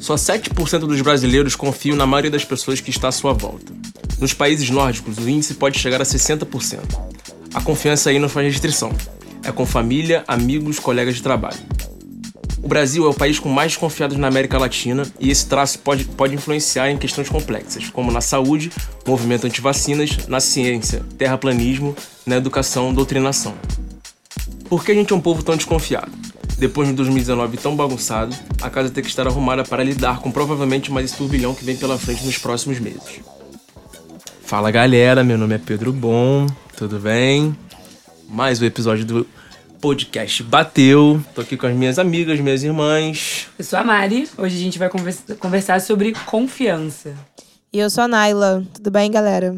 Só 7% dos brasileiros confiam na maioria das pessoas que está à sua volta. Nos países nórdicos, o índice pode chegar a 60%. A confiança aí não faz restrição. É com família, amigos, colegas de trabalho. O Brasil é o país com mais confiados na América Latina e esse traço pode, pode influenciar em questões complexas, como na saúde, movimento antivacinas, na ciência, terraplanismo, na educação, doutrinação. Por que a gente é um povo tão desconfiado? Depois de 2019 tão bagunçado, a casa tem que estar arrumada para lidar com provavelmente mais esse turbilhão que vem pela frente nos próximos meses. Fala galera, meu nome é Pedro Bom, tudo bem? Mais um episódio do podcast bateu. Tô aqui com as minhas amigas, minhas irmãs. Eu sou a Mari, hoje a gente vai conversar sobre confiança. E eu sou a Naila, tudo bem, galera?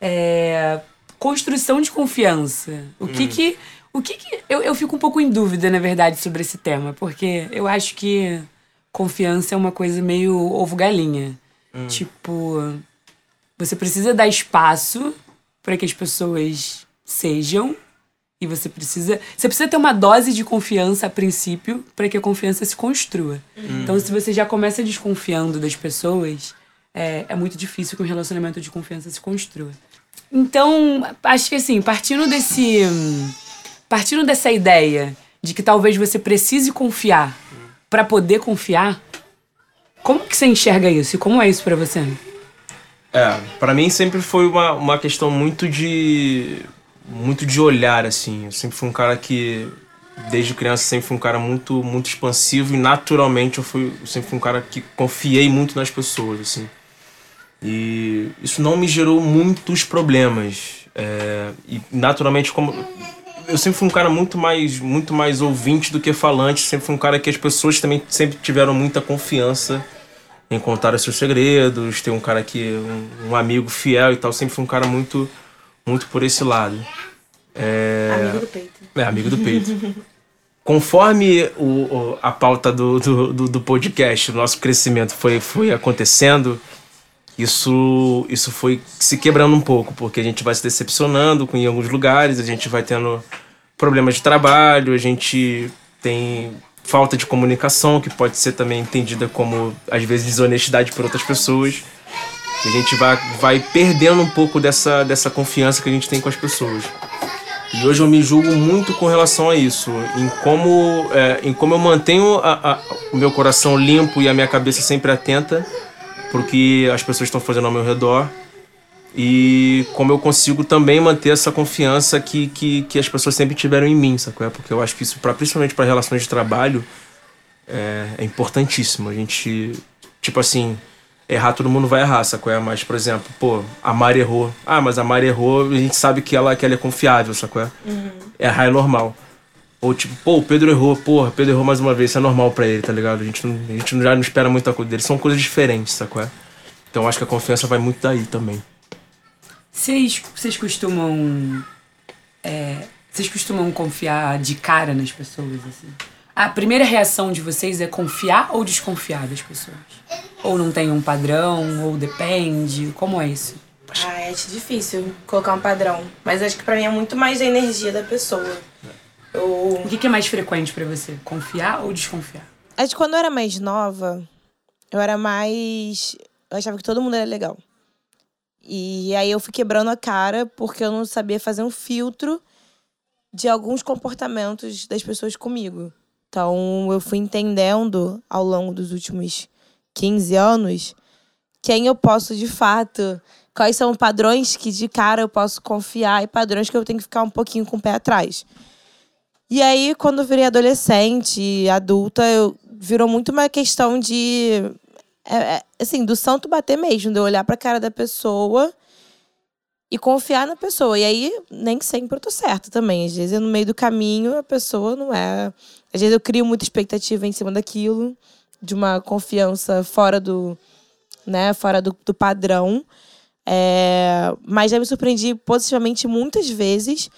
É... Construção de confiança. O que hum. que o que, que eu, eu fico um pouco em dúvida, na verdade, sobre esse tema, porque eu acho que confiança é uma coisa meio ovo-galinha. Hum. Tipo, você precisa dar espaço para que as pessoas sejam e você precisa você precisa ter uma dose de confiança a princípio para que a confiança se construa. Hum. Então, se você já começa desconfiando das pessoas, é, é muito difícil que um relacionamento de confiança se construa. Então, acho que assim, partindo desse partindo dessa ideia de que talvez você precise confiar para poder confiar, como que você enxerga isso? E como é isso para você? É, para mim sempre foi uma, uma questão muito de muito de olhar assim. Eu sempre fui um cara que desde criança sempre fui um cara muito muito expansivo e naturalmente eu fui eu sempre fui um cara que confiei muito nas pessoas assim. E isso não me gerou muitos problemas. É, e naturalmente como eu sempre fui um cara muito mais, muito mais ouvinte do que falante. Sempre fui um cara que as pessoas também sempre tiveram muita confiança em contar os seus segredos. Ter um cara que um, um amigo fiel e tal. Sempre fui um cara muito, muito por esse lado. É... Amigo do peito. É, amigo do peito. Conforme o, o, a pauta do, do, do, podcast, o nosso crescimento foi, foi acontecendo, isso, isso foi se quebrando um pouco, porque a gente vai se decepcionando com, em alguns lugares, a gente vai tendo problemas de trabalho, a gente tem falta de comunicação, que pode ser também entendida como, às vezes, desonestidade por outras pessoas. E a gente vai, vai perdendo um pouco dessa, dessa confiança que a gente tem com as pessoas. E hoje eu me julgo muito com relação a isso, em como, é, em como eu mantenho a, a, o meu coração limpo e a minha cabeça sempre atenta porque as pessoas estão fazendo ao meu redor e como eu consigo também manter essa confiança que, que, que as pessoas sempre tiveram em mim, sacou? Porque eu acho que isso, pra, principalmente para relações de trabalho, é, é, importantíssimo. A gente, tipo assim, errar todo mundo vai errar, sacou? Mas, por exemplo, pô, a Mari errou. Ah, mas a Mari errou, a gente sabe que ela, que ela é confiável, sacou? Uhum. Errar é normal. Ou tipo, pô, o Pedro errou, porra, o Pedro errou mais uma vez, isso é normal para ele, tá ligado? A gente, não, a gente já não espera muita coisa dele, são coisas diferentes, sacou? Então acho que a confiança vai muito daí também. Vocês, vocês costumam. É, vocês costumam confiar de cara nas pessoas, assim? A primeira reação de vocês é confiar ou desconfiar das pessoas? Ou não tem um padrão, ou depende? Como é isso? Ah, é difícil colocar um padrão. Mas acho que pra mim é muito mais a energia da pessoa. Eu... O que, que é mais frequente para você? Confiar ou desconfiar? Acho que quando eu era mais nova, eu era mais eu achava que todo mundo era legal. E aí eu fui quebrando a cara porque eu não sabia fazer um filtro de alguns comportamentos das pessoas comigo. Então eu fui entendendo ao longo dos últimos 15 anos quem eu posso de fato, quais são padrões que de cara eu posso confiar e padrões que eu tenho que ficar um pouquinho com o pé atrás. E aí, quando eu virei adolescente, adulta, eu, virou muito uma questão de é, é, assim, do santo bater mesmo, de eu olhar pra cara da pessoa e confiar na pessoa. E aí, nem sempre eu tô certa também. Às vezes, no meio do caminho, a pessoa não é. Às vezes, eu crio muita expectativa em cima daquilo, de uma confiança fora do. né, fora do, do padrão. É... Mas já me surpreendi positivamente muitas vezes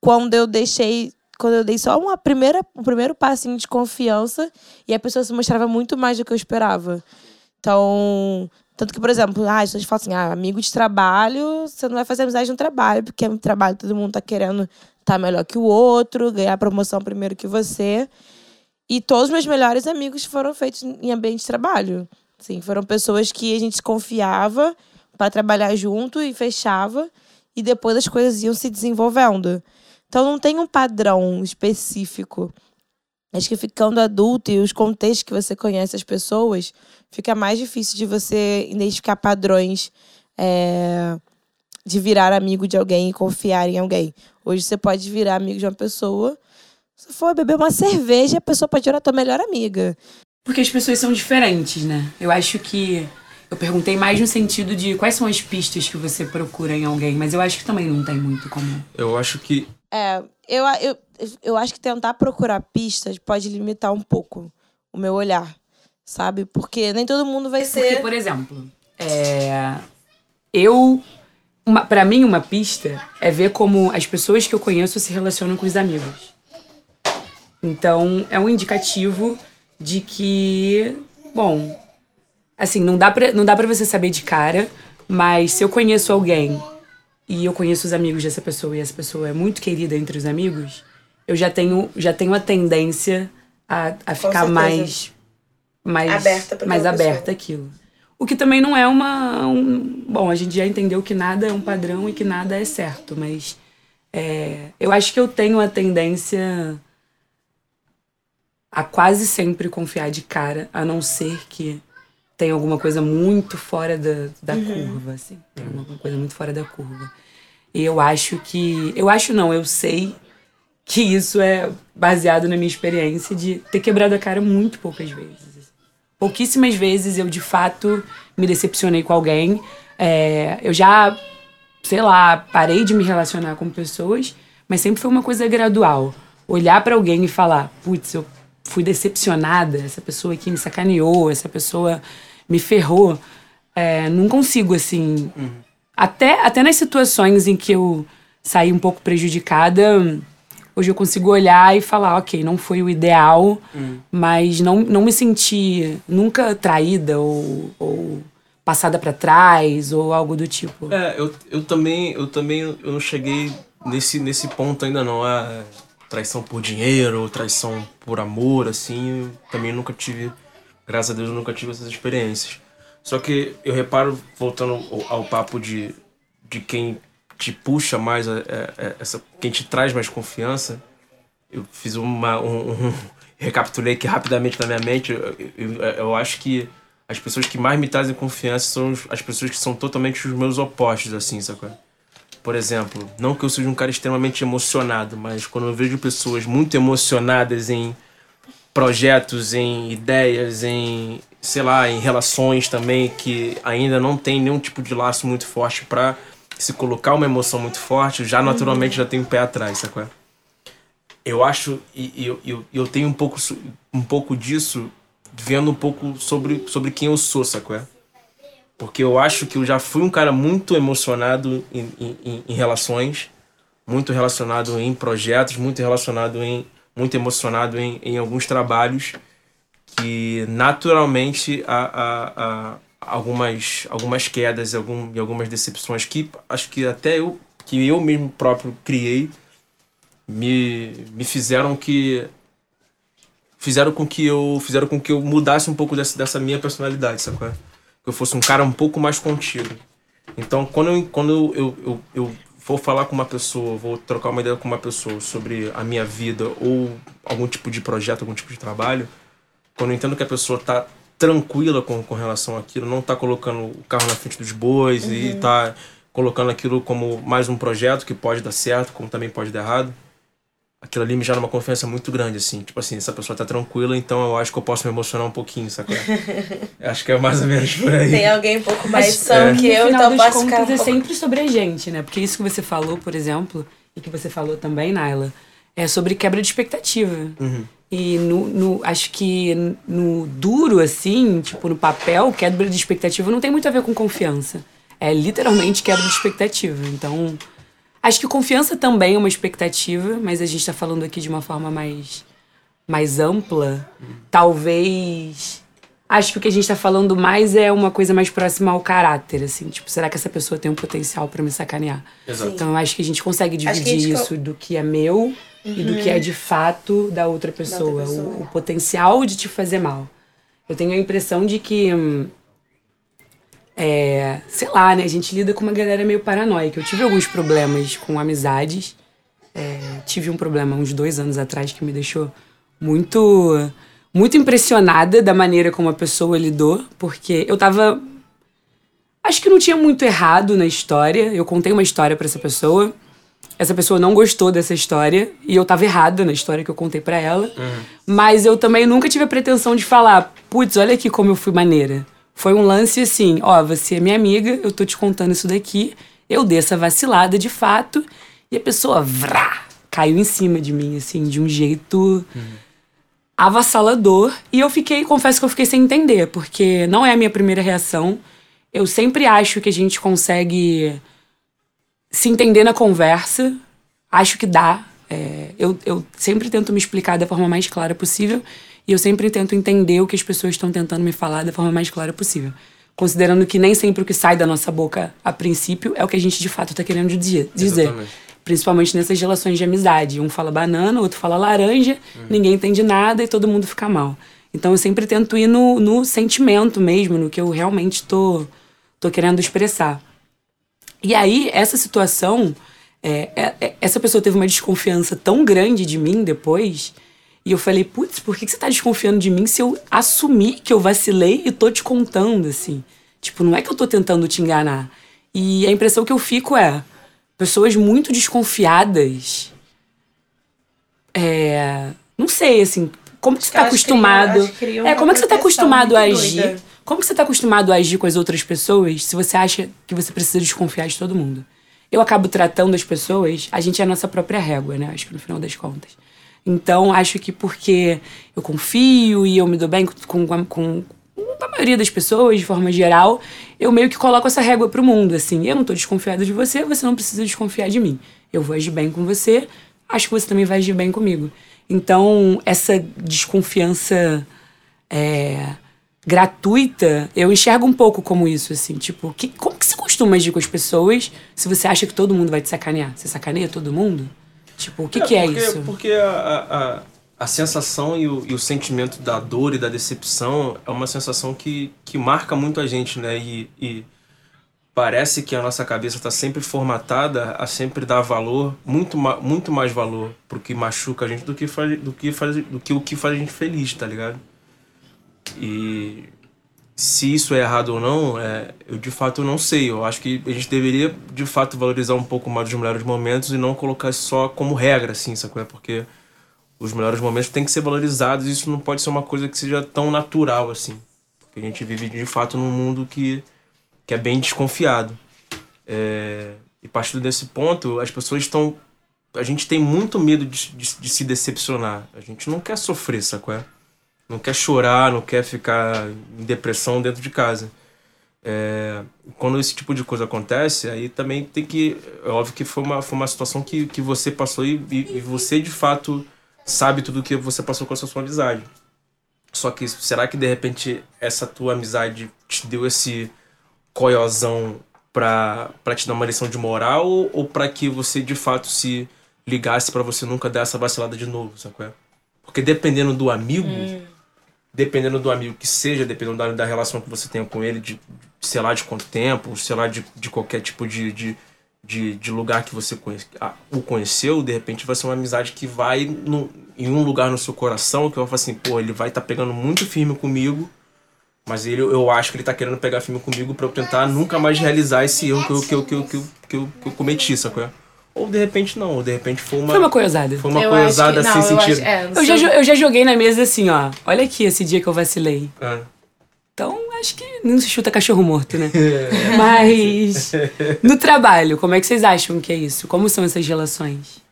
quando eu deixei quando eu dei só uma primeira, um primeiro passinho de confiança e a pessoa se mostrava muito mais do que eu esperava. Então, tanto que, por exemplo, ah, as pessoas falam assim, ah, amigo de trabalho, você não vai fazer amizade no trabalho, porque no trabalho todo mundo tá querendo estar tá melhor que o outro, ganhar promoção primeiro que você. E todos os meus melhores amigos foram feitos em ambiente de trabalho. Sim, foram pessoas que a gente confiava para trabalhar junto e fechava e depois as coisas iam se desenvolvendo. Então não tem um padrão específico. Acho que ficando adulto e os contextos que você conhece as pessoas, fica mais difícil de você identificar padrões é, de virar amigo de alguém e confiar em alguém. Hoje você pode virar amigo de uma pessoa. Se for beber uma cerveja, a pessoa pode virar tua melhor amiga. Porque as pessoas são diferentes, né? Eu acho que. Eu perguntei mais no sentido de quais são as pistas que você procura em alguém, mas eu acho que também não tem muito como. Eu acho que. É, eu, eu, eu acho que tentar procurar pistas pode limitar um pouco o meu olhar, sabe? Porque nem todo mundo vai ser. Porque, por exemplo, é... eu. Uma, para mim, uma pista é ver como as pessoas que eu conheço se relacionam com os amigos. Então, é um indicativo de que, bom, assim, não dá pra, não dá pra você saber de cara, mas se eu conheço alguém e eu conheço os amigos dessa pessoa e essa pessoa é muito querida entre os amigos, eu já tenho, já tenho a tendência a, a ficar mais mais aberta mais aberta aquilo. O que também não é uma um, bom, a gente já entendeu que nada é um padrão e que nada é certo, mas é, eu acho que eu tenho a tendência a quase sempre confiar de cara, a não ser que tem alguma coisa muito fora da, da uhum. curva, assim. Tem alguma coisa muito fora da curva. E eu acho que. Eu acho não, eu sei que isso é baseado na minha experiência de ter quebrado a cara muito poucas vezes. Pouquíssimas vezes eu, de fato, me decepcionei com alguém. É, eu já, sei lá, parei de me relacionar com pessoas, mas sempre foi uma coisa gradual. Olhar para alguém e falar, putz, eu fui decepcionada, essa pessoa aqui me sacaneou, essa pessoa me ferrou. É, não consigo, assim. Uhum. Até, até nas situações em que eu saí um pouco prejudicada, hoje eu consigo olhar e falar, ok, não foi o ideal, uhum. mas não, não me senti nunca traída ou, ou passada para trás ou algo do tipo. É, eu, eu também, eu também eu não cheguei nesse, nesse ponto ainda não. É, traição por dinheiro, traição por amor, assim, também nunca tive, graças a Deus, eu nunca tive essas experiências. Só que eu reparo, voltando ao, papo de, de quem te puxa mais, é, é, essa, quem te traz mais confiança, eu fiz uma. Um, um, recapitulei aqui rapidamente na minha mente, eu, eu, eu acho que as pessoas que mais me trazem confiança são as pessoas que são totalmente os meus opostos, assim, sacou? Por exemplo, não que eu seja um cara extremamente emocionado, mas quando eu vejo pessoas muito emocionadas em projetos, em ideias, em, sei lá, em relações também que ainda não tem nenhum tipo de laço muito forte para se colocar uma emoção muito forte, já naturalmente uhum. já tem um pé atrás, sacou? Eu acho e eu, eu, eu tenho um pouco, um pouco disso vendo um pouco sobre, sobre quem eu sou, sacou? Porque eu acho que eu já fui um cara muito emocionado em, em, em relações, muito relacionado em projetos, muito relacionado em. muito emocionado em, em alguns trabalhos que naturalmente há, há, há algumas, algumas quedas algum, e algumas decepções que acho que até eu, que eu mesmo próprio criei, me, me fizeram que fizeram com que eu fizeram com que eu mudasse um pouco dessa, dessa minha personalidade, sacou? Que eu fosse um cara um pouco mais contido. Então, quando eu, quando eu, eu, eu, for falar com uma pessoa, vou trocar uma ideia com uma pessoa sobre a minha vida ou algum tipo de projeto, algum tipo de trabalho, quando eu entendo que a pessoa está tranquila com, com relação àquilo, não está colocando o carro na frente dos bois uhum. e está colocando aquilo como mais um projeto que pode dar certo, como também pode dar errado, aquilo ali me gera uma confiança muito grande, assim. Tipo assim, essa pessoa tá tranquila, então eu acho que eu posso me emocionar um pouquinho, sacou? acho que é mais ou menos por aí. Tem alguém um pouco mais são é. que eu, então posso ficar um é sempre sobre a gente, né? Porque isso que você falou, por exemplo, e que você falou também, Naila, é sobre quebra de expectativa. Uhum. E no, no, acho que no duro, assim, tipo, no papel, quebra de expectativa não tem muito a ver com confiança. É literalmente quebra de expectativa. Então, Acho que confiança também é uma expectativa, mas a gente está falando aqui de uma forma mais, mais ampla. Talvez. acho que o que a gente tá falando mais é uma coisa mais próxima ao caráter, assim. Tipo, será que essa pessoa tem um potencial para me sacanear? Exato. Então eu acho que a gente consegue dividir gente co- isso do que é meu e do que é de fato da outra pessoa. pessoa. O, o potencial de te fazer mal. Eu tenho a impressão de que. hum, é, sei lá, né? A gente lida com uma galera meio paranoica. Eu tive alguns problemas com amizades. É, tive um problema uns dois anos atrás que me deixou muito muito impressionada da maneira como a pessoa lidou, porque eu tava acho que não tinha muito errado na história. Eu contei uma história pra essa pessoa. Essa pessoa não gostou dessa história e eu tava errada na história que eu contei pra ela. Mas eu também nunca tive a pretensão de falar, putz, olha aqui como eu fui maneira. Foi um lance assim, ó, você é minha amiga, eu tô te contando isso daqui. Eu dei essa vacilada de fato e a pessoa vrá, caiu em cima de mim assim, de um jeito avassalador. E eu fiquei, confesso que eu fiquei sem entender, porque não é a minha primeira reação. Eu sempre acho que a gente consegue se entender na conversa. Acho que dá. É, eu, eu sempre tento me explicar da forma mais clara possível. E eu sempre tento entender o que as pessoas estão tentando me falar da forma mais clara possível. Considerando que nem sempre o que sai da nossa boca a princípio é o que a gente de fato está querendo dizer. Exatamente. Principalmente nessas relações de amizade. Um fala banana, outro fala laranja, ninguém entende nada e todo mundo fica mal. Então eu sempre tento ir no, no sentimento mesmo, no que eu realmente tô, tô querendo expressar. E aí, essa situação, é, é- é- essa pessoa teve uma desconfiança tão grande de mim depois. E eu falei, putz, por que, que você tá desconfiando de mim se eu assumi que eu vacilei e tô te contando, assim? Tipo, não é que eu tô tentando te enganar. E a impressão que eu fico é, pessoas muito desconfiadas. É. Não sei, assim, como que você tá criam- acostumado. criam é, como é que você tá proteção acostumado a agir? doida. Como que você tá acostumado a agir com as outras pessoas se você acha que você precisa desconfiar de todo mundo? Eu acabo tratando as pessoas, a gente é a nossa própria régua, né? Acho que no final das contas. Então, acho que porque eu confio e eu me dou bem com, com, com a maioria das pessoas, de forma geral, eu meio que coloco essa régua pro mundo, assim. Eu não tô desconfiada de você, você não precisa desconfiar de mim. Eu vou agir bem com você, acho que você também vai agir bem comigo. Então, essa desconfiança é, gratuita, eu enxergo um pouco como isso, assim. Tipo, que, como que você costuma agir com as pessoas se você acha que todo mundo vai te sacanear? Você sacaneia todo mundo? Tipo, o que, que é porque, isso? Porque a, a, a, sensação e o, e o sentimento da dor e da decepção é uma sensação que, que marca muito a gente, né? E, e parece que a nossa cabeça está sempre formatada a sempre dar valor, muito, muito mais valor pro que machuca a gente do que, faz, do, que faz, do que o que faz a gente feliz, tá ligado? E se isso é errado ou não, é, eu de fato não sei. Eu acho que a gente deveria de fato valorizar um pouco mais os melhores momentos e não colocar só como regra, assim, sacou? É porque os melhores momentos têm que ser valorizados e isso não pode ser uma coisa que seja tão natural assim. Porque a gente vive de fato num mundo que, que é bem desconfiado. É, e partindo desse ponto, as pessoas estão. A gente tem muito medo de, de, de se decepcionar. A gente não quer sofrer, sacou? É? Não quer chorar, não quer ficar em depressão dentro de casa. É, quando esse tipo de coisa acontece, aí também tem que. É óbvio que foi uma, foi uma situação que, que você passou e, e, e você de fato sabe tudo o que você passou com essa sua amizade. Só que será que de repente essa tua amizade te deu esse coiozão pra, pra te dar uma lição de moral ou, pra que você de fato se ligasse pra você nunca dar essa vacilada de novo, sabe? é? Porque dependendo do amigo, dependendo do amigo que seja, dependendo da, da relação que você tenha com ele, de sei lá de quanto tempo, sei lá de, de qualquer tipo de, de, de, de lugar que você conhece, o conheceu, de repente vai ser uma amizade que vai no, em um lugar no seu coração que vai falar assim, pô, ele vai estar pegando muito firme comigo, mas ele, eu acho que ele tá querendo pegar firme comigo pra eu tentar nunca mais realizar esse erro que eu, que eu, que eu, que eu, que eu, que eu cometi, sacou? Ou de repente não, ou de repente foi uma, Foi uma coisada. foi uma Eu coisada que- sem não, eu sentido. acho- é, Eu já, eu já joguei na mesa assim, ó. Olha aqui esse dia que eu vacilei. É. Então, acho que não se chuta cachorro morto, né? Mas no trabalho, como é que vocês acham que é isso? Como são essas relações?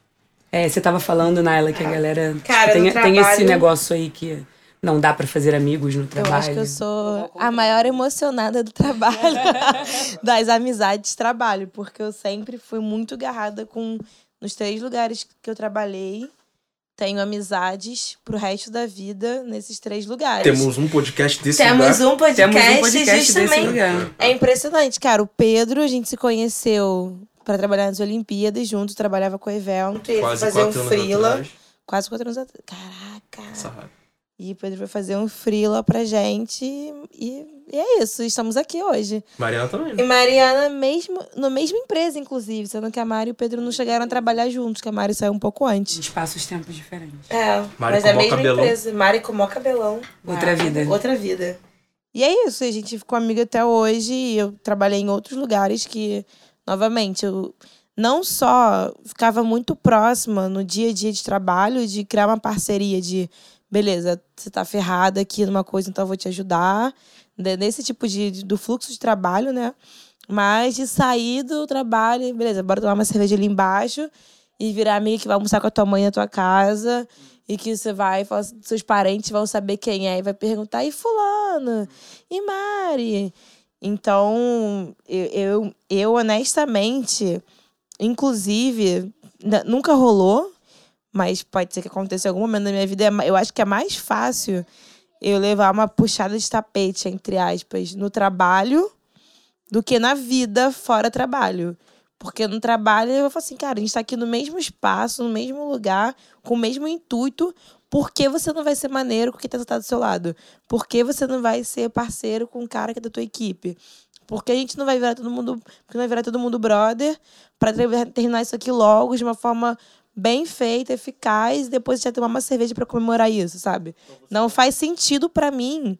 É, você tava falando, Naila, que a galera tipo, Cara, tem, no tem esse trabalho- negócio aí que não dá pra fazer amigos no Eu trabalho. acho que eu sou a maior emocionada do trabalho, das amizades de trabalho, porque eu sempre fui muito agarrada com nos três lugares que eu trabalhei, tenho amizades pro resto da vida nesses três lugares. Temos um podcast desse Temos lugar. um podcast, Temos um podcast desse justamente. lugar. É impressionante, cara. O Pedro, a gente se conheceu pra trabalhar nas Olimpíadas junto, trabalhava com o evento. Quase fazer um atrás. Quase quatro anos atrás. Caraca. Sarra. E o Pedro foi fazer um freela pra gente. E, e é isso, estamos aqui hoje. Mariana também. E? Mariana, mesmo, na mesma empresa, inclusive, sendo que a Mari e o Pedro não chegaram a trabalhar juntos, que a Mari saiu um pouco antes. Espaços tempos diferentes. É, Mari mas é a mesma cabelão. empresa. Mari com mó cabelão. Outra Ah, vida. Outra vida. E é isso, a gente ficou amiga até hoje. E eu trabalhei em outros lugares que, novamente, eu não só ficava muito próxima no dia a dia de trabalho, de criar uma parceria de beleza, você tá ferrada aqui numa coisa, então eu vou te ajudar. de- Nesse tipo de, do fluxo de trabalho, né? Mas de sair do trabalho, beleza, bora tomar uma cerveja ali embaixo e virar amiga que vai almoçar com a tua mãe na tua casa e que você vai, seus parentes vão saber quem é e vai perguntar, e fulano? E Mari? Então, eu, eu, eu honestamente, inclusive, nunca rolou, mas pode ser que aconteça em algum momento da minha vida. é Eu acho que é mais fácil eu levar uma puxada de tapete, entre aspas, no trabalho do que na vida fora trabalho. Porque no trabalho eu falo assim, cara, a gente tá aqui no mesmo espaço, no mesmo lugar, com o mesmo intuito. Por que você não vai ser maneiro com quem tá sentado do seu lado? Por que você não vai ser parceiro com o cara que é da tua equipe? Por que a gente não vai virar todo mundo, porque não vai virar todo mundo brother para terminar isso aqui logo de uma forma bem feita, eficaz, depois já tomar uma cerveja para comemorar isso, sabe? Não faz sentido para mim,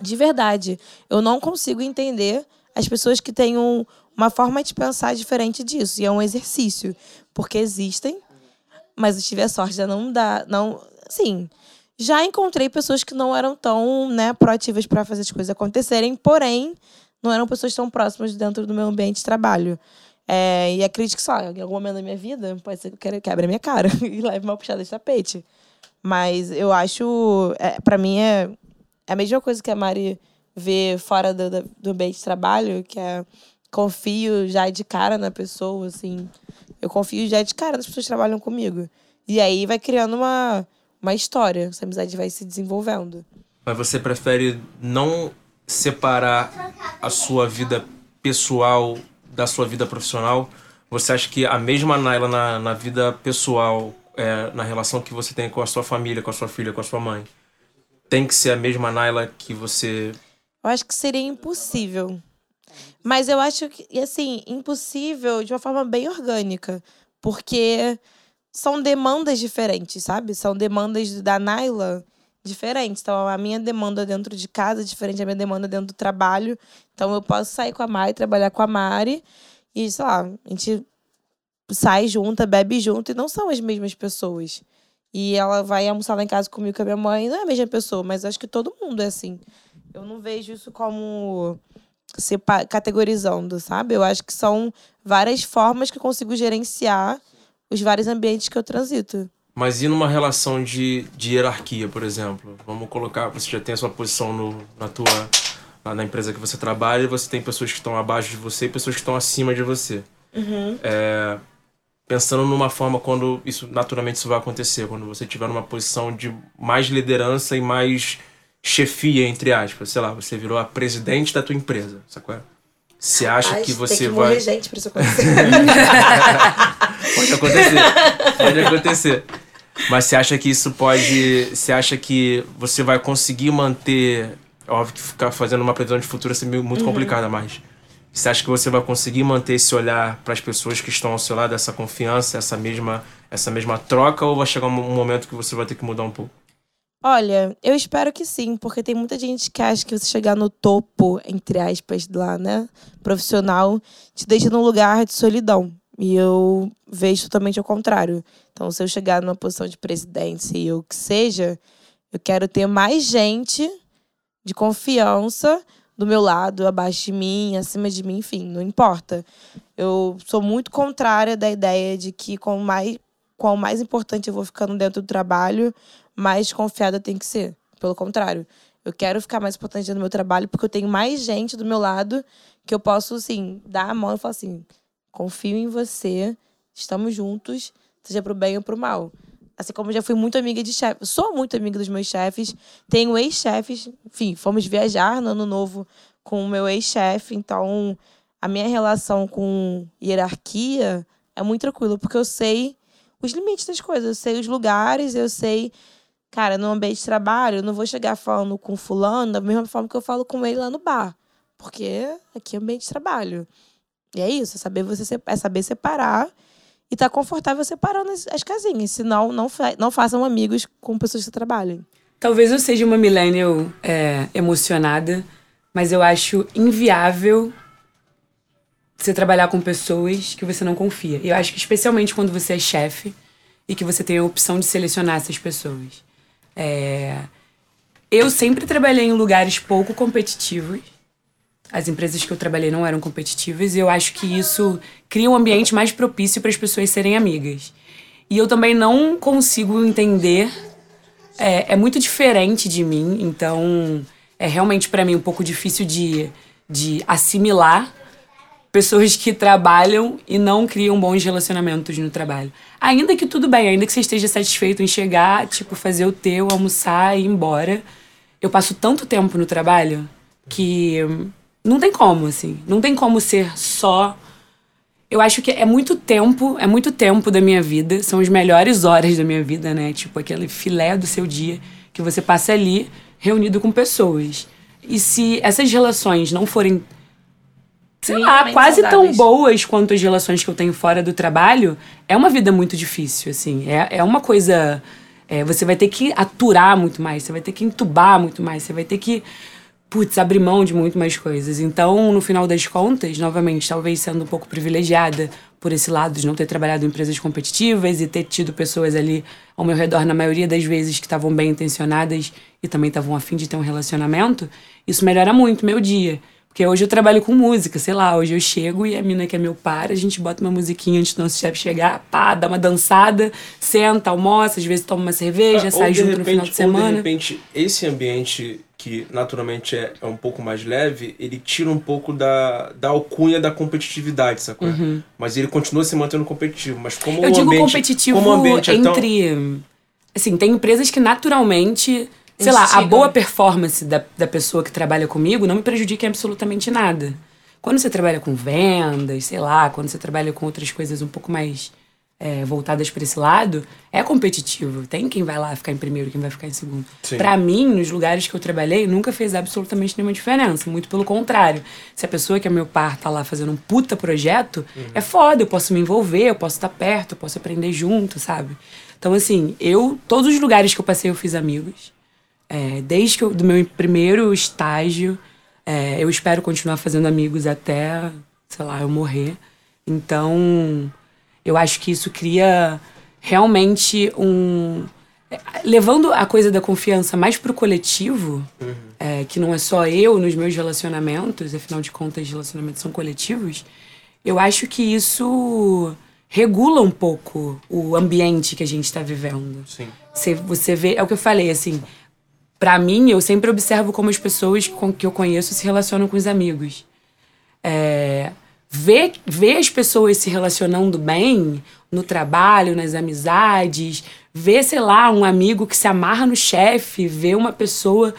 de verdade. Eu não consigo entender as pessoas que têm um- uma forma de pensar diferente disso. E é um exercício. Porque existem, mas eu tive a sorte de não dar. Não, assim, já encontrei pessoas que não eram tão né, proativas para fazer as coisas acontecerem, porém, não eram pessoas tão próximas dentro do meu ambiente de trabalho. É, e acredito que só em algum momento da minha vida, pode ser que eu quebre a minha cara e leve uma puxada de tapete. Mas eu acho, é, para mim, é, é a mesma coisa que a Mari vê fora do, do ambiente de trabalho, que é confio já de cara na pessoa, assim. Eu confio já de cara nas pessoas que trabalham comigo. E aí vai criando uma, uma história, essa amizade vai se desenvolvendo. Mas você prefere não separar a sua vida pessoal da sua vida profissional? Você acha que a mesma Naila na, na vida pessoal, é, na relação que você tem com a sua família, com a sua filha, com a sua mãe, tem que ser a mesma Naila que você. Eu acho que seria impossível. Mas eu acho que, assim, impossível de uma forma bem orgânica. Porque são demandas diferentes, sabe? São demandas da Naila diferentes. Então, a minha demanda dentro de casa é diferente da minha demanda dentro do trabalho. Então, eu posso sair com a Mari, trabalhar com a Mari. E, sei lá, a gente sai junta, bebe junto. E não são as mesmas pessoas. E ela vai almoçar lá em casa comigo com a minha mãe. Não é a mesma pessoa, mas acho que todo mundo é assim. Eu não vejo isso como sepa- categorizando, sabe? Eu acho que são várias formas que eu consigo gerenciar os vários ambientes que eu transito. Mas e numa relação de, de hierarquia, por exemplo? Vamos colocar, você já tem a sua posição no, na tua na, empresa que você trabalha, e você tem pessoas que estão abaixo de você e pessoas que estão acima de você. É, pensando numa forma quando isso naturalmente isso vai acontecer, quando você tiver numa posição de mais liderança e mais chefia, entre aspas, sei lá, você virou a presidente da tua empresa, sacou? Você acha que você vai gente pra isso acontecer. Pode acontecer. Pode acontecer. Mas você acha que isso pode. Você acha que você vai conseguir manter. Óbvio que ficar fazendo uma previsão de futuro é muito complicada, mas. Você acha que você vai conseguir manter esse olhar para as pessoas que estão ao seu lado, essa confiança, essa mesma, essa mesma troca, ou vai chegar um momento que você vai ter que mudar um pouco? Olha, eu espero que sim, porque tem muita gente que acha que você chegar no topo, entre aspas, lá, né, profissional, te deixa num lugar de solidão. E eu vejo totalmente ao contrário. Então, se eu chegar numa posição de presidência e o que seja, eu quero ter mais gente de confiança do meu lado, abaixo de mim, acima de mim, enfim, não importa. Eu sou muito contrária da ideia de que com mais, qual mais importante eu vou ficando dentro do trabalho, mais desconfiada tem que ser. Pelo contrário, eu quero ficar mais importante do meu trabalho porque eu tenho mais gente do meu lado que eu posso, assim, dar a mão e falar assim: confio em você, estamos juntos, seja pro bem ou pro mal. Assim como já fui muito amiga de chefe, sou muito amiga dos meus chefes, tenho ex-chefes, enfim, fomos viajar no ano novo com o meu ex-chefe, então a minha relação com hierarquia é muito tranquila, porque eu sei os limites das coisas, eu sei os lugares, eu sei Cara, no ambiente de trabalho, eu não vou chegar falando com fulano da mesma forma que eu falo com ele lá no bar. Porque aqui é ambiente de trabalho. E é isso, é saber, você, é saber separar e tá confortável separando as, as casinhas. Senão, não, não façam amigos com pessoas que trabalhem. Talvez eu seja uma millennial é, emocionada, mas eu acho inviável você trabalhar com pessoas que você não confia. Eu acho que especialmente quando você é chefe e que você tem a opção de selecionar essas pessoas. É... Eu sempre trabalhei em lugares pouco competitivos. As empresas que eu trabalhei não eram competitivas e eu acho que isso cria um ambiente mais propício para as pessoas serem amigas. E eu também não consigo entender. É, é muito diferente de mim, então é realmente para mim um pouco difícil de, de assimilar pessoas que trabalham e não criam bons relacionamentos no trabalho. Ainda que tudo bem, ainda que você esteja satisfeito em chegar, tipo, fazer o teu, almoçar e ir embora. Eu passo tanto tempo no trabalho que não tem como, assim. Não tem como ser só. Eu acho que é muito tempo, é muito tempo da minha vida, são as melhores horas da minha vida, né? Tipo, aquele filé do seu dia que você passa ali reunido com pessoas. E se essas relações não forem sei lá, quase saudáveis. tão boas quanto as relações que eu tenho fora do trabalho, é uma vida muito difícil, assim. É, é uma coisa. É, você vai ter que aturar muito mais, você vai ter que entubar muito mais, você vai ter que, putz, abrir mão de muito mais coisas. Então, no final das contas, novamente, talvez sendo um pouco privilegiada por esse lado de não ter trabalhado em empresas competitivas e ter tido pessoas ali ao meu redor, na maioria das vezes, que estavam bem intencionadas e também estavam afim de ter um relacionamento, isso melhora muito meu dia. Porque hoje eu trabalho com música, sei lá, hoje eu chego e a mina que é meu par, a gente bota uma musiquinha antes do nosso chefe chegar, pá, dá uma dançada, senta, almoça, às vezes toma uma cerveja, ah, sai junto repente, no final de semana. Ou de repente, esse ambiente que naturalmente é, é, um pouco mais leve, ele tira um pouco da, da alcunha da competitividade, sacou? Uhum. Mas ele continua se mantendo competitivo. Mas como eu o digo ambiente, competitivo como o ambiente entre. É tão... Assim, tem empresas que naturalmente sei lá, a boa performance da, da pessoa que trabalha comigo não me prejudica em absolutamente nada. Quando você trabalha com vendas, sei lá, quando você trabalha com outras coisas um pouco mais é, voltadas para esse lado, é competitivo. Tem quem vai lá ficar em primeiro, quem vai ficar em segundo. Para mim, nos lugares que eu trabalhei, nunca fez absolutamente nenhuma diferença. Muito pelo contrário. Se a pessoa que é meu par tá lá fazendo um puta projeto, uhum. é foda, eu posso me envolver, eu posso estar tá perto, eu posso aprender junto, sabe? Então, assim, eu, todos os lugares que eu passei, eu fiz amigos. É, desde que eu, do meu primeiro estágio, é, eu espero continuar fazendo amigos até, sei lá, eu morrer. Então, eu acho que isso cria realmente um. É, levando a coisa da confiança mais pro coletivo, uhum. é, que não é só eu nos meus relacionamentos, afinal de contas, relacionamentos são coletivos, eu acho que isso regula um pouco o ambiente que a gente está vivendo. Sim. Você, você vê, é o que eu falei, assim, para mim, eu sempre observo como as pessoas com que eu conheço se relacionam com os amigos. É, ver, ver as pessoas se relacionando bem no trabalho, nas amizades, ver, sei lá, um amigo que se amarra no chefe, ver uma pessoa.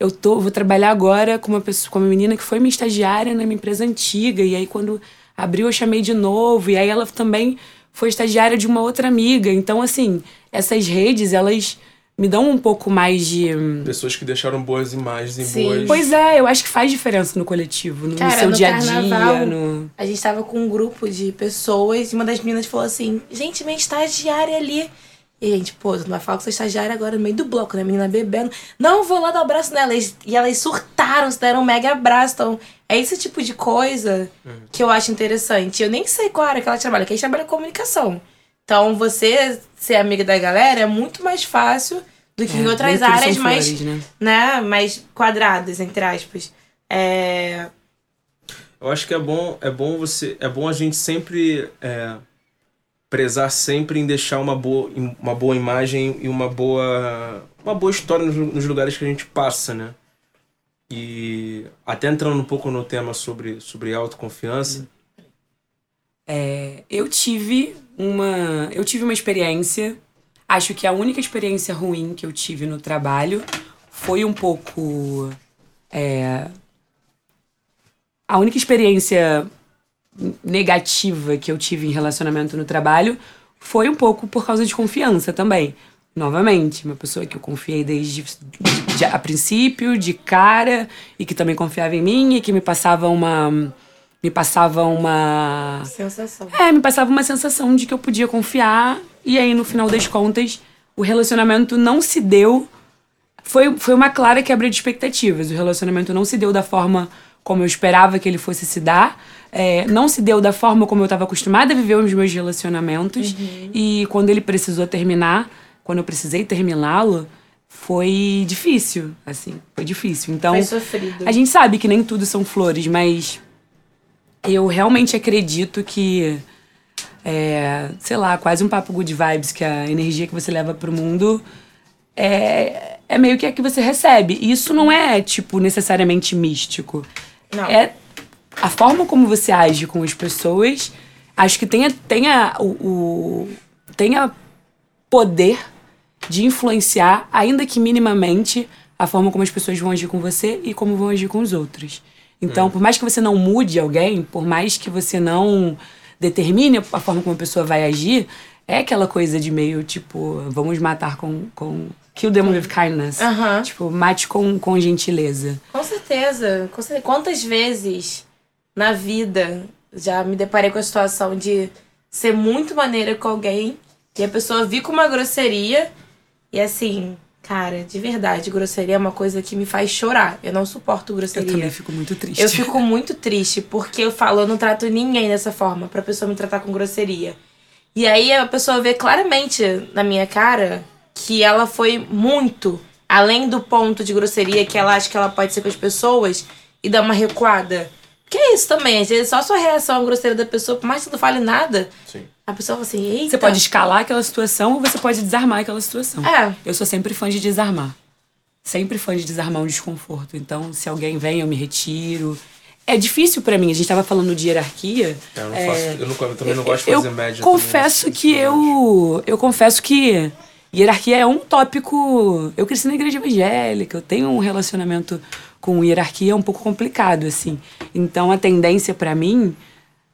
Eu tô, vou trabalhar agora com uma pessoa, com uma menina que foi minha estagiária na minha empresa antiga, e aí quando abriu eu chamei de novo, e aí ela também foi estagiária de uma outra amiga. Então, assim, essas redes, elas me dão um pouco mais de. Pessoas que deixaram boas imagens em Sim. boas. Pois é, eu acho que faz diferença no coletivo, no, Cara, seu no dia a dia. No... A gente tava com um grupo de pessoas e uma das meninas falou assim: gente, minha estagiária ali. E a gente, pô, tu não vai falar com sua estagiária agora no meio do bloco, né? A menina bebendo. Não, vou lá dar um abraço nela. E elas surtaram, se deram um mega abraço. Então, é esse tipo de coisa uhum. que eu acho interessante. Eu nem sei qual área que ela trabalha, que a gente trabalha em comunicação. Então, você ser amiga da galera é muito mais fácil do que é, em outras áreas mais, flores, né? né? mais quadradas, entre aspas. É... Eu acho que é bom, é bom você, é bom a gente sempre é, prezar sempre em deixar uma boa, uma boa imagem e uma boa, uma boa história nos, nos lugares que a gente passa, né? E até entrando um pouco no tema sobre, sobre autoconfiança. É, eu tive uma eu tive uma experiência acho que a única experiência ruim que eu tive no trabalho foi um pouco. É, a única experiência negativa que eu tive em relacionamento no trabalho foi um pouco por causa de confiança também. Novamente, uma pessoa que eu confiei desde de, de, a princípio, de cara, e que também confiava em mim, e que me passava uma. Me passava uma. Sensação. É, me passava uma sensação de que eu podia confiar, e aí no final das contas, o relacionamento não se deu. Foi, foi uma clara quebra de expectativas. O relacionamento não se deu da forma como eu esperava que ele fosse se dar. É, não se deu da forma como eu estava acostumada a viver os meus relacionamentos. Uhum. E quando ele precisou terminar, quando eu precisei terminá-lo, foi difícil, assim, foi difícil. Então, foi sofrido. a gente sabe que nem tudo são flores, mas eu realmente acredito que é, sei lá, quase um papo good vibes, que a energia que você leva pro mundo é, é meio que a que você recebe. E isso não é, tipo, necessariamente místico. Não. É a forma como você age com as pessoas, acho que tenha, tenha o, o tenha poder de influenciar, ainda que minimamente, a forma como as pessoas vão agir com você e como vão agir com os outros. Então, é. por mais que você não mude alguém, por mais que você não determine a forma como a pessoa vai agir, é aquela coisa de meio tipo, vamos matar com. com kill them with kindness. Uhum. Tipo, mate com, com gentileza. Com certeza. Com certeza. Quantas vezes na vida já me deparei com a situação de ser muito maneira com alguém e a pessoa vir com uma grosseria e assim, cara, de verdade, grosseria é uma coisa que me faz chorar. Eu não suporto grosseria. Eu também fico muito triste. Eu fico muito triste porque eu falo, eu não trato ninguém dessa forma pra pessoa me tratar com grosseria. E aí a pessoa vê claramente na minha cara que ela foi muito além do ponto de grosseria que ela acha que ela pode ser com as pessoas e dá uma recuada. Que é isso também, às vezes só a sua reação à grosseria da pessoa, por mais que você não fale nada, Sim. A pessoa fala assim, eita. Você pode escalar aquela situação ou você pode desarmar aquela situação. É. Eu sou sempre fã de desarmar. Sempre fã de desarmar um desconforto. Então, se alguém vem, eu me retiro. É difícil para mim, a gente tava falando de hierarquia. É, eu, não faço, é, eu, não, eu, também não gosto de fazer média. Confesso que eu. Eu confesso que hierarquia é um tópico. Eu cresci na igreja evangélica, eu tenho um relacionamento com hierarquia um pouco complicado, assim. Então a tendência para mim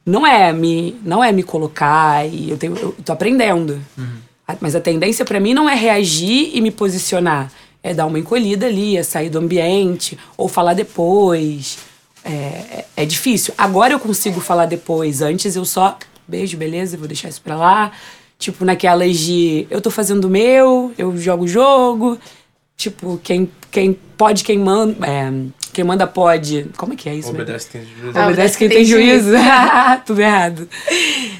não é me não é me colocar e eu tenho eu tô aprendendo. Uhum. Mas a tendência para mim não é reagir e me posicionar, é dar uma encolhida ali, é sair do ambiente ou falar depois. É, é, é difícil. Agora eu consigo falar depois. Antes eu só beijo, beleza, vou deixar isso pra lá. Tipo, naquelas de eu tô fazendo o meu, eu jogo o jogo. Tipo, quem quem pode, quem manda. É, quem manda pode. Como é que é isso? Obedece quem tem juízo. Obedece quem tem juízo. Tudo errado.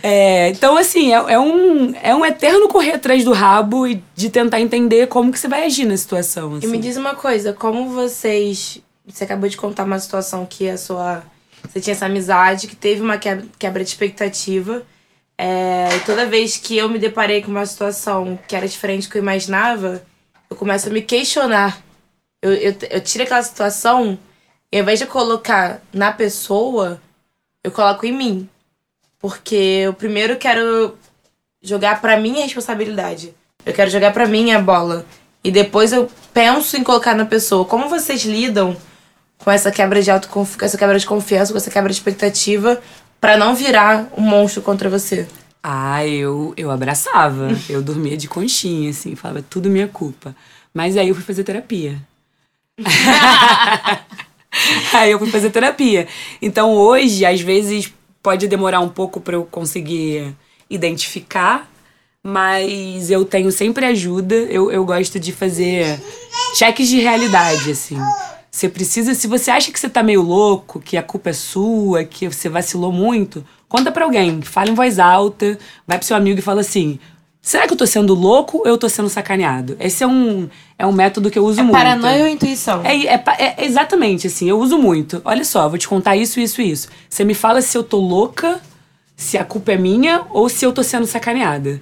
É, então, assim, é, é, um, é um eterno correr atrás do rabo e de tentar entender como que você vai agir na situação. Assim. E me diz uma coisa, como vocês. Você acabou de contar uma situação que a sua. Você tinha essa amizade, que teve uma quebra, quebra de expectativa. É, e toda vez que eu me deparei com uma situação que era diferente do que eu imaginava, eu começo a me questionar eu, eu, eu tiro aquela situação e ao invés de colocar na pessoa, eu coloco em mim. Porque eu primeiro quero jogar para mim a responsabilidade. Eu quero jogar para mim a bola. E depois eu penso em colocar na pessoa. Como vocês lidam com essa quebra de autoconfiança, essa quebra de confiança, com essa quebra de expectativa, para não virar um monstro contra você? Ah, eu, eu abraçava. eu dormia de conchinha, assim, falava tudo minha culpa. Mas aí eu fui fazer terapia. Aí eu fui fazer terapia. Então hoje, às vezes, pode demorar um pouco para eu conseguir identificar, mas eu tenho sempre ajuda. Eu, eu gosto de fazer cheques de realidade, assim. Você precisa, se você acha que você tá meio louco, que a culpa é sua, que você vacilou muito, conta para alguém, fala em voz alta, vai pro seu amigo e fala assim: Será que eu tô sendo louco ou eu tô sendo sacaneado? Esse é um, é um método que eu uso é muito. Paranoia ou intuição? É, é, é, exatamente, assim, eu uso muito. Olha só, vou te contar isso, isso e isso. Você me fala se eu tô louca, se a culpa é minha ou se eu tô sendo sacaneada.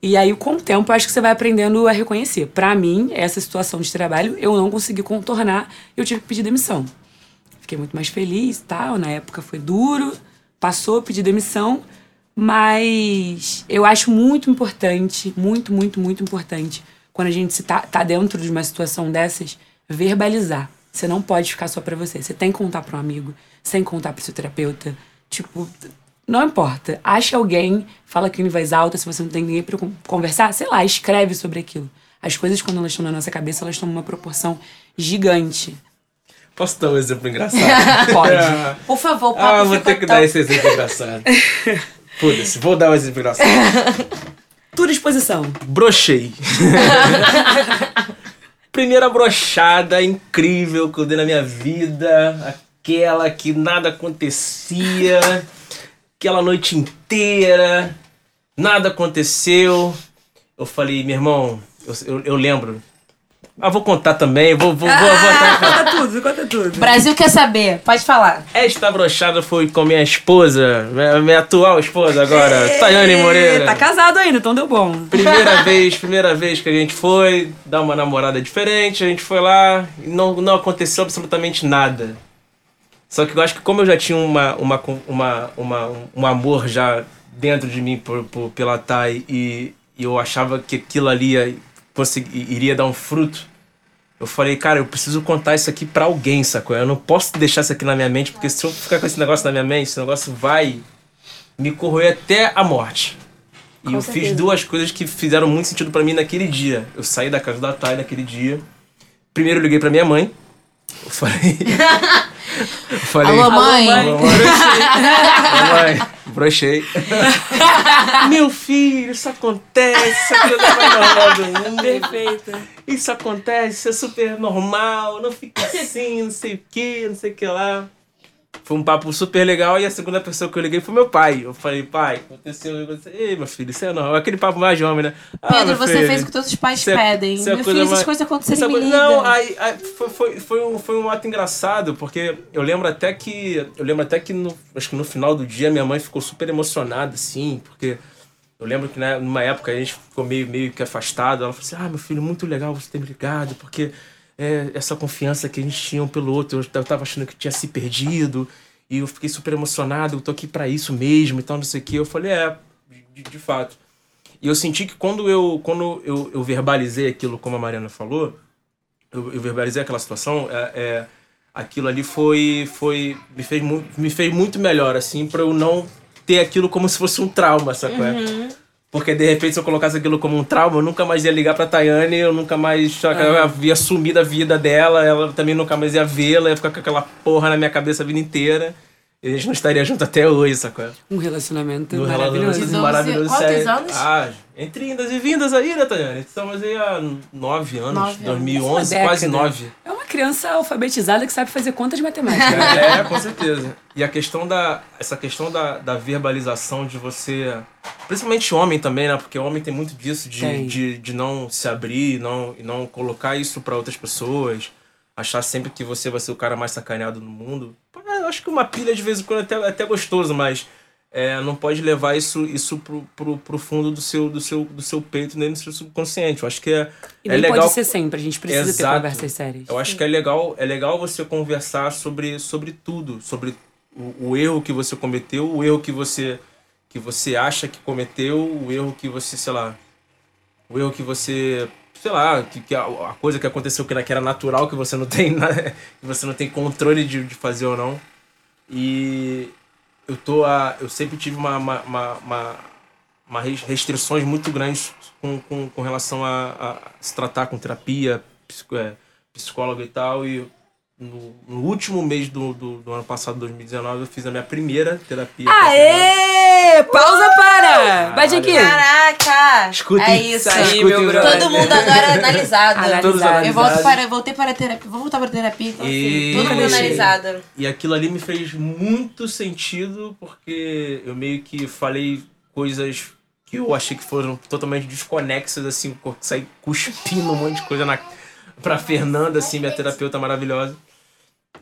E aí, com o tempo, eu acho que você vai aprendendo a reconhecer. Para mim, essa situação de trabalho, eu não consegui contornar, eu tive que pedir demissão. Fiquei muito mais feliz, tal, na época foi duro, passou, pedi demissão Mas eu acho muito importante, muito, muito, muito importante, quando a gente tá, tá dentro de uma situação dessas, verbalizar. Você não pode ficar só pra você. Você tem que contar pra um amigo, você tem que contar pro seu terapeuta. Tipo, não importa. Acha alguém, fala aquilo em voz alta, se você não tem ninguém pra conversar, sei lá, escreve sobre aquilo. As coisas, quando elas estão na nossa cabeça, elas tomam uma proporção gigante. Posso dar um exemplo engraçado? Pode. Por favor, o papo ah, vou ter que tão- dar esse exemplo engraçado. Foda-se, vou dar um exemplo engraçado. Tua disposição. Brochei. Primeira brochada incrível que eu dei na minha vida. Aquela que nada acontecia. Aquela noite inteira. Nada aconteceu. Eu falei, meu irmão, eu, eu, eu lembro. Ah, vou contar também. Vou, vou, vou, vou até- Conta tudo, conta tudo. Brasil quer saber, pode falar. Esta brochada foi com minha esposa, minha, minha atual esposa agora, Tayane Moreira. Tá casado ainda, então deu bom. Primeira vez, primeira vez que a gente foi dar uma namorada diferente, a gente foi lá e não, não aconteceu absolutamente nada. Só que eu acho que como eu já tinha uma, uma, uma, uma, um amor já dentro de mim por, por- pela Thay e, e eu achava que aquilo ali ia, consegui- iria dar um fruto, eu falei, cara, eu preciso contar isso aqui pra alguém, sacou? Eu não posso deixar isso aqui na minha mente, porque se eu ficar com esse negócio na minha mente, esse negócio vai me corroer até a morte. E eu fiz duas coisas que fizeram muito sentido pra mim naquele dia. Eu saí da casa da Thay naquele dia. Primeiro eu liguei pra minha mãe. Eu falei. falei. Alô, mãe. Alô, mãe. Mamãe, brochei. Meu filho, isso acontece. Isso aqui não é mais normal do mundo. Perfeita. Isso acontece, isso é super normal. Não fica assim, não sei o que, não sei o que lá. Foi um papo super legal e a segunda pessoa que eu liguei foi meu pai. Eu falei, pai, aconteceu. isso. Ei, meu filho, isso é normal. Aquele papo mais de homem, né? Ah, Pedro, você filho, fez o que todos os pais é- pedem. é Meu filho, essas mais- coisas acontecerem, me coisa-. Não, aí, aí foi, foi, foi, um, foi um ato engraçado, porque eu lembro até que. Eu lembro até que no, acho que no final do dia minha mãe ficou super emocionada, assim, porque eu lembro que né, numa época a gente ficou meio, meio que afastado. Ela falou assim: Ah, meu filho, muito legal você ter me ligado, porque é, essa confiança que a gente tinha um pelo outro, eu, tava achando que tinha se perdido, e eu fiquei super emocionado, eu tô aqui pra isso mesmo e tal, não sei o que. Eu falei: É, de, de fato. E eu senti que quando eu, quando eu, eu verbalizei aquilo, como a Mariana falou, eu, eu verbalizei aquela situação, é, é, aquilo ali foi, foi me, fez me fez muito melhor, assim, pra eu não ter aquilo como se fosse um trauma, sacou? Uhum. Porque de repente, se eu colocasse aquilo como um trauma, eu nunca mais ia ligar pra Tayane, eu nunca mais eu ia sumir da vida dela, ela também nunca mais ia vê-la, ia ficar com aquela porra na minha cabeça a vida inteira. E a gente não estaria junto até hoje, sacou? Um relacionamento No maravilhoso. relacionamento maravilhoso. quantos sério. anos? Ah, entre indas e vindas aí, né, Tayane? Estamos aí há nove anos, Nove anos. 2011, Uma quase nove. É uma criança alfabetizada que sabe fazer contas de matemática. É, com certeza. E a questão da. Essa questão da, da verbalização de você. Principalmente homem também, né? Porque o homem tem muito disso de, de, de não se abrir não, e não colocar isso pra outras pessoas. Achar sempre que você vai ser o cara mais sacaneado no mundo. Acho que uma pilha de vez em quando é até, é até gostoso, mas é, não pode levar isso, isso pro, pro, pro fundo do seu, do, seu, do seu peito, nem no seu subconsciente. Eu acho que é, E é legal. pode ser sempre, a gente precisa ter Exato. conversas sérias. Eu acho que é legal, é legal você conversar sobre, sobre tudo, sobre o, o erro que você cometeu, o erro que você que você acha que cometeu, o erro que você, sei lá, o erro que você, sei lá, que, que a, a coisa que aconteceu que, era- natural, que você não tem, na- que você não tem controle de, de fazer ou não. E eu tô a, eu sempre tive uma, uma, uma, uma, uma res- restrições muito grandes com, com, com relação a, a se tratar com terapia, psico, é, psicólogo e tal. E no, no último mês do, do, do ano passado, 2019, eu fiz a minha primeira terapia. Aê! Pausa para! Bate aqui! Caraca! Escutem, é isso. aí, escutem meu brother. Todo mundo agora é analisado. Analisado. Todos Eu volto para, voltei para a terapia. Vou voltar para a terapia, então E- assim, todo mundo analisado. E aquilo ali me fez muito sentido porque eu meio que falei coisas que eu achei que foram totalmente desconexas, assim, saí cuspindo um monte de coisa na, pra Fernanda, assim, minha terapeuta maravilhosa.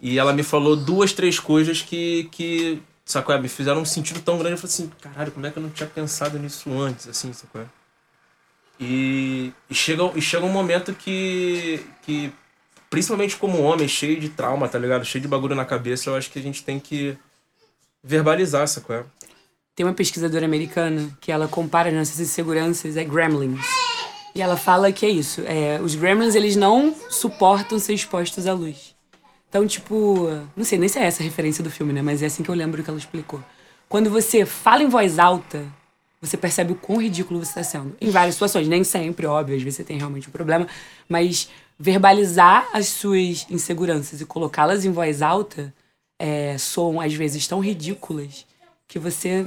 E ela me falou duas, três coisas que, que sacou? Me fizeram um sentido tão grande. Eu falei assim, caralho, como é que eu não tinha pensado nisso antes, assim, sacou? E, e, chega, e chega um momento que, que principalmente como homem, cheio de trauma, tá ligado? Cheio de bagulho na cabeça, eu acho que a gente tem que verbalizar, sacou? Tem uma pesquisadora americana que ela compara as nossas inseguranças a gremlins. E ela fala que é isso. É, os gremlins, eles não suportam ser expostos à luz. Então, tipo, não sei nem se é essa a referência do filme, né? Mas é assim que eu lembro que ela explicou. Quando você fala em voz alta, você percebe o quão ridículo você está sendo. Em várias situações, nem sempre, óbvio, às vezes você tem realmente um problema, mas verbalizar as suas inseguranças e colocá-las em voz alta é, às vezes tão ridículas que você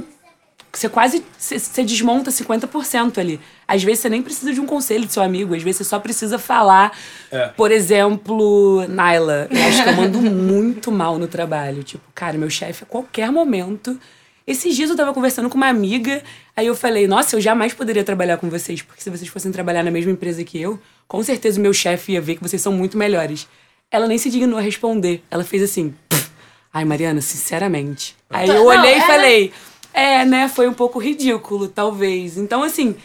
você quase você, você desmonta 50% ali. Às vezes você nem precisa de um conselho do seu amigo, às vezes você só precisa falar. É. Por exemplo, Naila, eu acho que eu mando muito mal no trabalho. Tipo, cara, meu chefe a qualquer momento. Esses dias eu tava conversando com uma amiga, aí eu falei, nossa, eu jamais poderia trabalhar com vocês, porque se vocês fossem trabalhar na mesma empresa que eu, com certeza o meu chefe ia ver que vocês são muito melhores. Ela nem se dignou a responder. Ela fez assim, "Pff, ai, Mariana, sinceramente. Aí eu Não, olhei e falei, é, né, foi um pouco ridículo, talvez. Então, assim,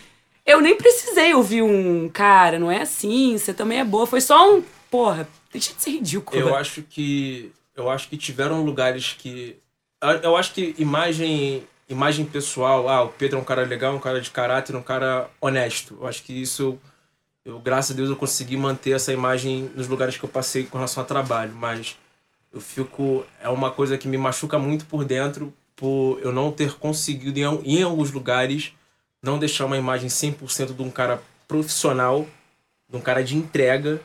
eu nem precisei ouvir um cara, não é assim, você também é boa. Foi só um, porra, deixa de ser ridículo. Eu acho que eu acho que tiveram lugares que eu- acho que imagem imagem pessoal, ah, o Pedro é um cara legal, um cara de caráter, um cara honesto. Eu acho que isso eu graças a Deus eu consegui manter essa imagem nos lugares que eu passei com relação a trabalho, mas eu fico é uma coisa que me machuca muito por dentro por eu não ter conseguido em, em alguns lugares não deixar uma imagem 100% de um cara profissional, de um cara de entrega,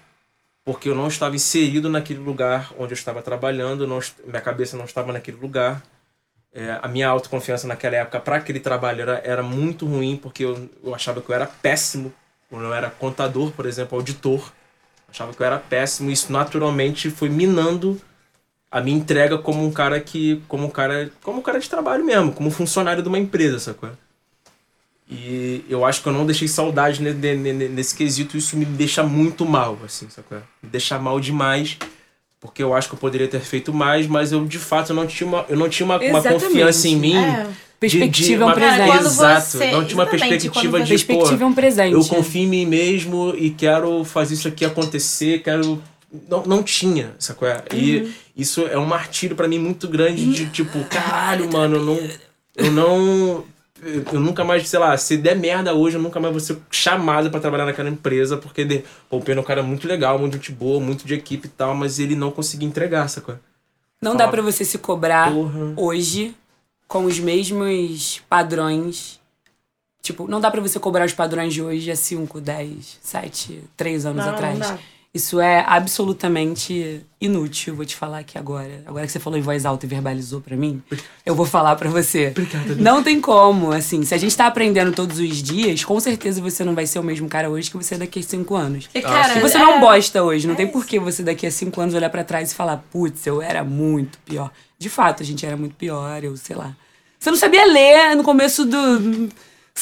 porque eu não estava inserido naquele lugar onde eu estava trabalhando, não, minha cabeça não estava naquele lugar. É, a minha autoconfiança naquela época para aquele trabalho era, era muito ruim, porque eu, eu achava que eu era péssimo. Quando eu era contador, por exemplo, auditor, achava que eu era péssimo. Isso naturalmente foi minando a minha entrega como um cara que. como um cara. como um cara de trabalho mesmo, como um funcionário de uma empresa, sacou? E eu acho que eu não deixei saudade ne- ne- ne- nesse quesito, isso me deixa muito mal, assim, sacou? Me deixa mal demais, porque eu acho que eu poderia ter feito mais, mas eu de fato não tinha uma, eu não tinha uma, uma confiança em mim. É. Perspectiva é um uma- presente. Exato, você- não tinha uma perspectiva de, Perspectiva é um presente. eu confio em mim mesmo e quero fazer isso aqui acontecer, quero. Não, não tinha, sacou? E Uhum. isso é um martírio pra mim muito grande de tipo, caralho, mano, eu não. Eu não. Eu nunca mais, sei lá, se der merda hoje, eu nunca mais vou ser chamado pra trabalhar naquela empresa, porque de, pô, o Pedro é um cara muito legal, muito gente boa, muito de equipe e tal, mas ele não conseguia entregar, sacou? Não dá pra você se cobrar Porra. hoje com os mesmos padrões. Tipo, não dá pra você cobrar os padrões de hoje há 5, 10, 7, 3 anos Não, atrás. não dá. Isso é absolutamente inútil, vou te falar aqui agora. Agora que você falou em voz alta e verbalizou pra mim, eu vou falar pra você. Obrigado, Não tem como, assim, se a gente tá aprendendo todos os dias, com certeza você não vai ser o mesmo cara hoje que você é daqui a 5 anos. Porque, cara, Se você é- não bosta hoje, não tem por que você daqui a cinco anos olhar pra trás e falar, putz, eu era muito pior. De fato, a gente era muito pior, eu sei lá. Você não sabia ler no começo do.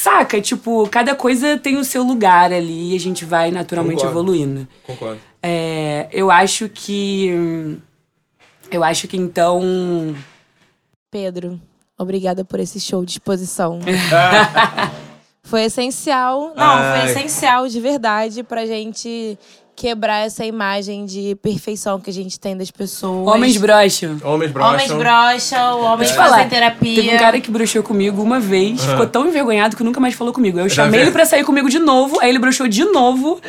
Saca? Tipo, cada coisa tem o seu lugar ali e a gente vai naturalmente Concordo. evoluindo. Concordo. É, eu acho que. Eu acho que então. Pedro, obrigada por esse show de exposição. Foi essencial. Não, Ai. foi essencial de verdade pra gente quebrar essa imagem de perfeição que a gente tem das pessoas. Homens broxam. Homens brocham. Homens brocham, homens falar, fazem terapia. Teve um cara que broxou comigo uma vez, ficou tão envergonhado que nunca mais falou comigo. Eu chamei vi. ele pra sair comigo de novo, aí ele broxou de novo.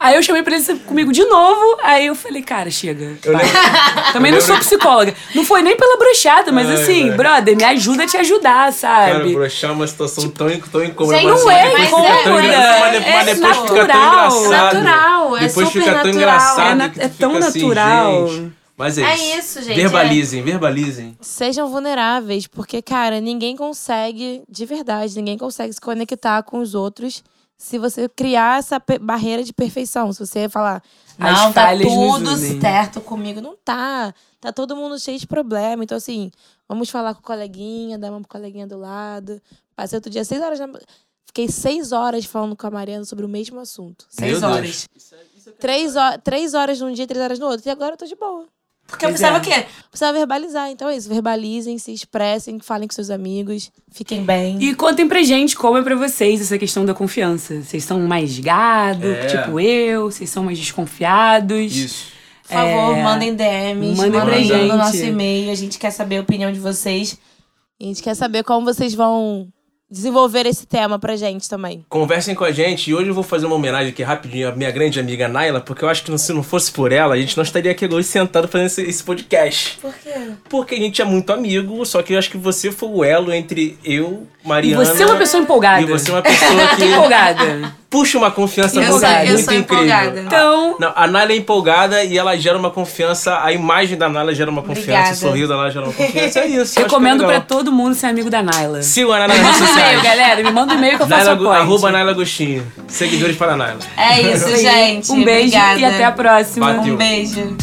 Aí eu chamei pra ele comigo de novo, aí eu falei, cara, chega. Eu vai. lembro- Também eu não sou psicóloga. Não foi nem pela brochada, mas Ai, assim, velho. brother, me ajuda a te ajudar, Cara, sabe? broxar é uma situação tão, tão incômoda. Gente, mas não assim, é depois incômoda, fica tão é- mas, mas é depois fica tão natural. engraçado. É natural, é Depois super fica tão natural. engraçado. É que é tão assim, natural. gente. Mas é É isso. isso, gente, Verbalizem, verbalizem. Sejam vulneráveis, porque, cara, ninguém consegue, de verdade, ninguém consegue se conectar com os outros se você criar essa barreira de perfeição. Se você falar, Não, tá tudo certo comigo. não tá, tá todo mundo cheio de problema. Então, assim, vamos falar com o coleguinha, dar uma pro coleguinha do lado. Passei outro dia seis horas na... Fiquei seis horas falando com a Mariana sobre o mesmo assunto. Seis Meu horas. Três, ho- três horas num dia, três horas no outro. E agora eu tô de boa. Porque eu Pois pensava é. o quê? Precisa verbalizar. Então é isso. Verbalizem, se expressem, falem com seus amigos. Fiquem bem. E contem pra gente como é pra vocês essa questão da confiança. Vocês são mais gado, É. tipo eu? Vocês são mais desconfiados? Isso. Por favor, É. mandem DMs, Mandem pra mandem gente. no nosso e-mail. A gente quer saber a opinião de vocês. A gente quer saber como vocês vão desenvolver esse tema pra gente também. Conversem com a gente e hoje eu vou fazer uma homenagem aqui rapidinho à minha grande amiga Naila, porque eu acho que se não fosse por ela, a gente não estaria aqui hoje sentado fazendo esse, esse podcast. Por quê? Porque a gente é muito amigo, só que eu acho que você foi o elo entre eu, E Mariana. você é uma pessoa empolgada. E você é uma pessoa que empolgada. Puxa uma confiança Eu muito, eu muito sou incrível. empolgada. Então, Não, a Naila é empolgada e ela gera uma confiança, a imagem da Naila gera uma confiança, Obrigada. o sorriso da Naila gera uma confiança. É isso. é recomendo pra legal. todo mundo ser amigo da Naila. Sigam a Naila nas redes Manda e-mail, sociais. galera. Me manda um e-mail que eu faço Naila, apoio. arroba Naila Agostinho. Seguidores para a Naila. É isso, gente. Um beijo Obrigada. e até a próxima. Bateu. Um beijo.